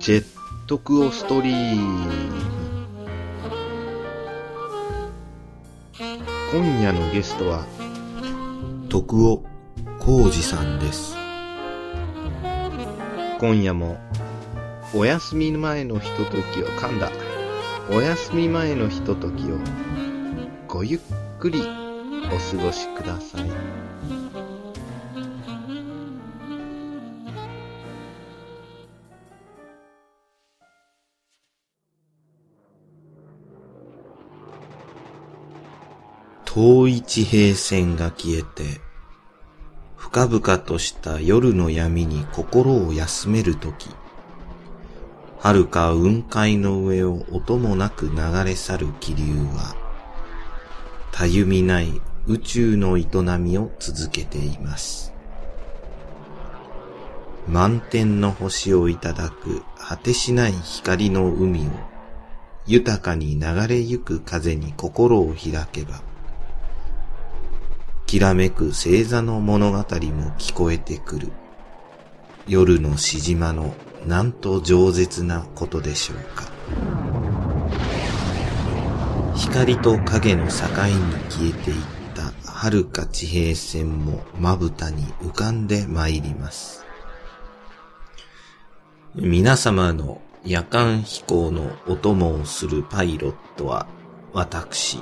ジェットクオストリーム。今夜のゲストは、徳尾浩二さんです。今夜も、お休み前のひとときを噛んだ。お休み前のひとときを、ごゆっくりお過ごしください。遠い地平線が消えて、深々とした夜の闇に心を休めるとき、遥か雲海の上を音もなく流れ去る気流は、たゆみない宇宙の営みを続けています。満天の星をいただく果てしない光の海を、豊かに流れゆく風に心を開けば、きらめく星座の物語も聞こえてくる。夜のしじまのなんと饒舌なことでしょうか。光と影の境に消えていった遥か地平線もまぶたに浮かんで参ります。皆様の夜間飛行のお供をするパイロットは私、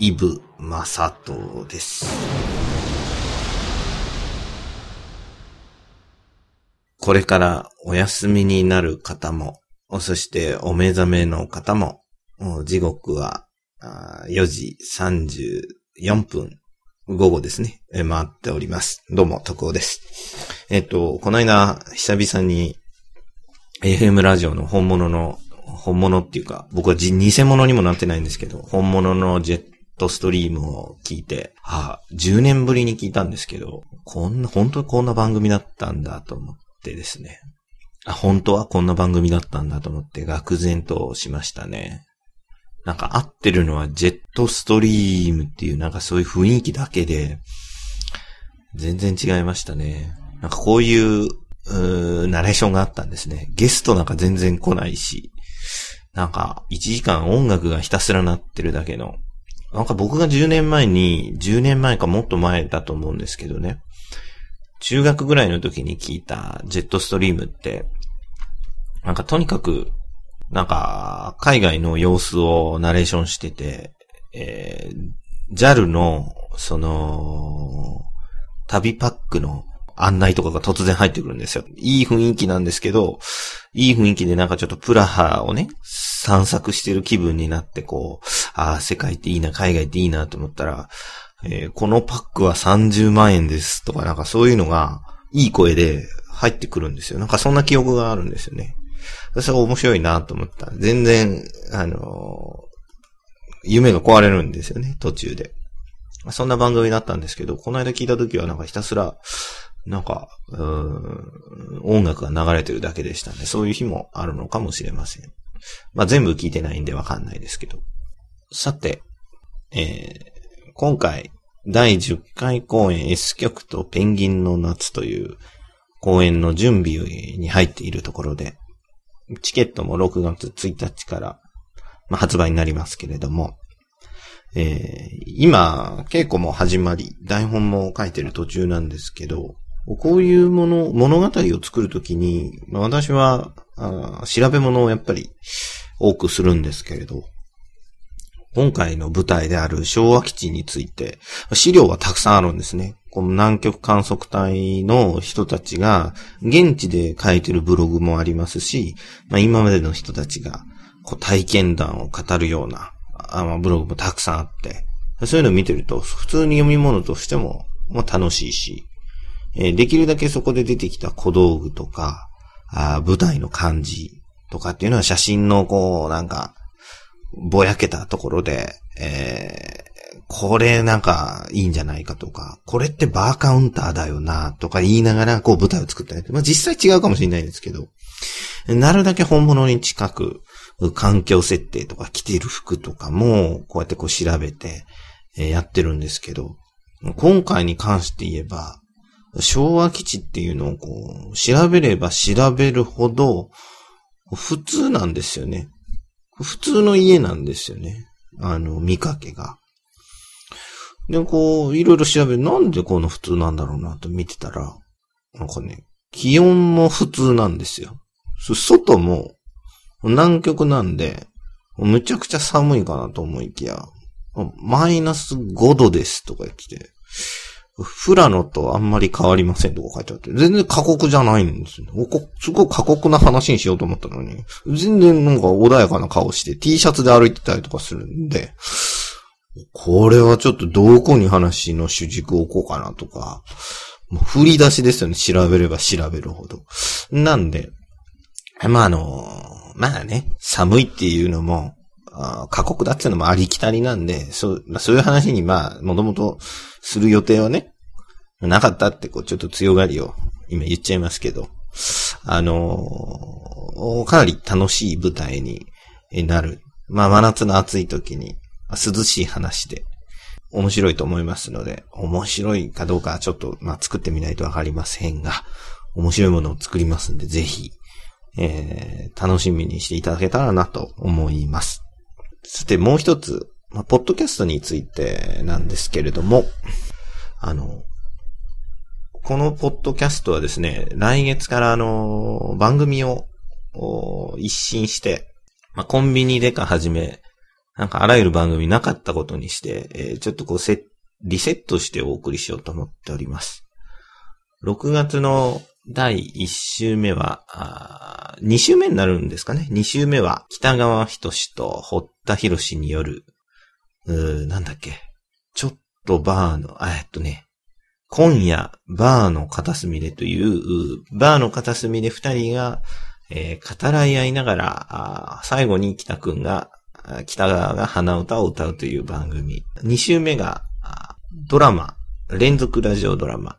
イブ・マサトです。これからお休みになる方も、そしてお目覚めの方も、時刻は4時34分、午後ですね、回っております。どうも、徳尾です。えっと、この間、久々に FM ラジオの本物の、本物っていうか、僕は偽物にもなってないんですけど、本物のジェットストリームを聞いて、ああ、10年ぶりに聞いたんですけど、こんな、本当にこんな番組だったんだと思ってですね。あ、本当はこんな番組だったんだと思って、愕然としましたね。なんか合ってるのはジェットストリームっていうなんかそういう雰囲気だけで、全然違いましたね。なんかこういう、うーナレーションがあったんですね。ゲストなんか全然来ないし、なんか1時間音楽がひたすら鳴ってるだけの。なんか僕が10年前に、10年前かもっと前だと思うんですけどね。中学ぐらいの時に聞いたジェットストリームって、なんかとにかく、なんか海外の様子をナレーションしてて、えー、JAL の、その、旅パックの案内とかが突然入ってくるんですよ。いい雰囲気なんですけど、いい雰囲気でなんかちょっとプラハをね、散策してる気分になってこう、ああ、世界っていいな、海外っていいなと思ったら、えーこのパックは30万円ですとかなんかそういうのが、いい声で入ってくるんですよ。なんかそんな記憶があるんですよね。それが面白いなと思った。全然、あのー夢が壊れるんですよね、途中で。そんな番組だったんですけど、この間聞いた時はなんかひたすら、なんか、音楽が流れてるだけでしたね。そういう日もあるのかもしれません。まあ全部聞いてないんでわかんないですけど。さて、えー今回、第10回公演 S 曲とペンギンの夏という公演の準備に入っているところで、チケットも6月1日から、まあ、発売になりますけれども、えー今、稽古も始まり、台本も書いてる途中なんですけど、こういうもの、物語を作るときに、私はあ調べ物をやっぱり多くするんですけれど、今回の舞台である昭和基地について、資料はたくさんあるんですね。この南極観測隊の人たちが、現地で書いてるブログもありますし、まあ、今までの人たちが、こう体験談を語るような、あまあ、ブログもたくさんあって、そういうのを見てると、普通に読み物としても、まあ、楽しいし、えーできるだけそこで出てきた小道具とか、あ舞台の感じとかっていうのは写真のこう、なんか、ぼやけたところで、えーこれなんかいいんじゃないかとか、これってバーカウンターだよなとか言いながらこう舞台を作ったり。まあ実際違うかもしれないですけど、なるだけ本物に近く、環境設定とか着ている服とかも、こうやってこう調べて、えやってるんですけど、今回に関して言えば、昭和基地っていうのをこう、調べれば調べるほど、普通なんですよね。普通の家なんですよね。あの、見かけが。で、こう、いろいろ調べ。なんでこの普通なんだろうなと見てたら、なんかね、気温も普通なんですよ。外も南極なんで、むちゃくちゃ寒いかなと思いきや、マイナス5度ですとか言ってて、フラノとあんまり変わりませんとか書いてあって、全然過酷じゃないんですよ。すごい過酷な話にしようと思ったのに、全然なんか穏やかな顔して T シャツで歩いてたりとかするんで、これはちょっとどこに話の主軸を置こうかなとか、もう振り出しですよね。調べれば調べるほど。なんで、まああの、まあね、寒いっていうのも、過酷だっていうのもありきたりなんで、そう、まあ、そういう話にまあ、もともとする予定はね、なかったってこう、ちょっと強がりを今言っちゃいますけど、あのー、かなり楽しい舞台になる。まあ、真夏の暑い時に、涼しい話で、面白いと思いますので、面白いかどうかちょっと、まあ、作ってみないとわかりませんが、面白いものを作りますんで、ぜひ、えー、楽しみにしていただけたらなと思います。さて、もう一つ、まあ、ポッドキャストについてなんですけれども、あの、このポッドキャストはですね、来月からあの、番組を一新して、まあ、コンビニでかはじめ、なんかあらゆる番組なかったことにして、えー、ちょっとこうセリセットしてお送りしようと思っております。6月の第1週目は、あ2週目になるんですかね。2週目は北川仁志と堀田博士による、う、なんだっけ。ちょっとバーの、あ、えっとね、今夜、バーの片隅でという、バーの片隅で二人が、えー、語らい合いながら、最後に北くんが北川が鼻歌を歌うという番組。2週目が、ドラマ、連続ラジオドラマ、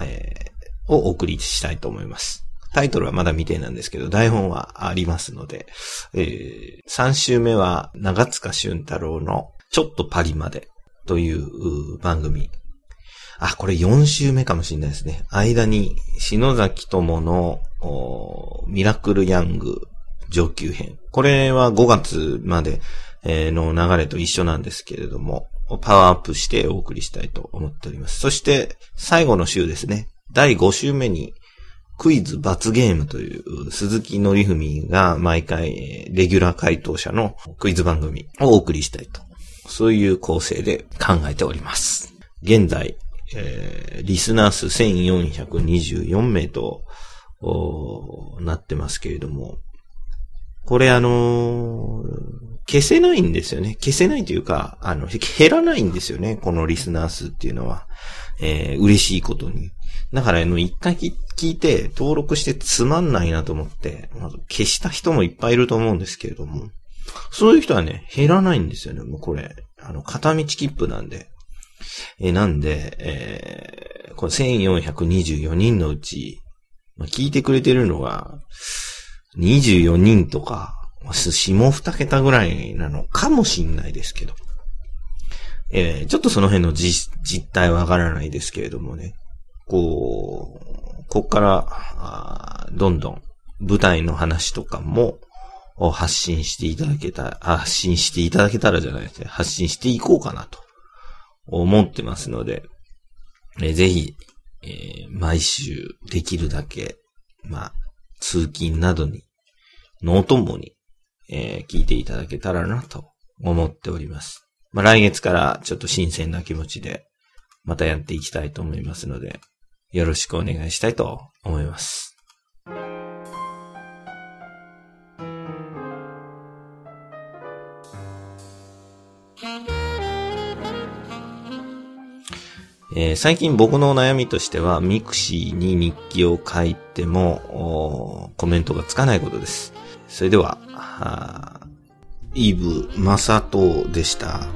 えー、をお送りしたいと思います。タイトルはまだ未定なんですけど、台本はありますので、えー、3週目は長塚俊太郎のちょっとパリまでという番組。あ、これ4週目かもしれないですね。間に篠崎智のミラクルヤング上級編。これは5月までの流れと一緒なんですけれども、パワーアップしてお送りしたいと思っております。そして、最後の週ですね。第5週目に、クイズ罰ゲームという鈴木のりふみが毎回レギュラー回答者のクイズ番組をお送りしたいと。そういう構成で考えております。現在、えー、リスナー数1424名となってますけれども、これあのー、消せないんですよね。消せないというか、あの、減らないんですよね。このリスナー数っていうのは。えー、嬉しいことに。だから、あの、一回聞いて、登録してつまんないなと思って、まず消した人もいっぱいいると思うんですけれども、そういう人はね、減らないんですよね。もうこれ、あの、片道切符なんで。え、なんで、えー、この1424人のうち、ま、聞いてくれてるのが、24人とか、下二桁ぐらいなのかもしんないですけど。えー、ちょっとその辺の実実態はわからないですけれどもね。こう、こっから、あどんどん舞台の話とかも発信していただけた、発信していただけたらじゃないですね。発信していこうかなと思ってますので、えー、ぜひ、えー、毎週できるだけ、まあ、通勤などに、のお供に、えー、聞いていただけたらなと思っております。まあ、来月からちょっと新鮮な気持ちで、またやっていきたいと思いますので、よろしくお願いしたいと思います。えー、最近僕の悩みとしては、 mixi に日記を書いても、コメントがつかないことです。それでは、イブ・マサトでした。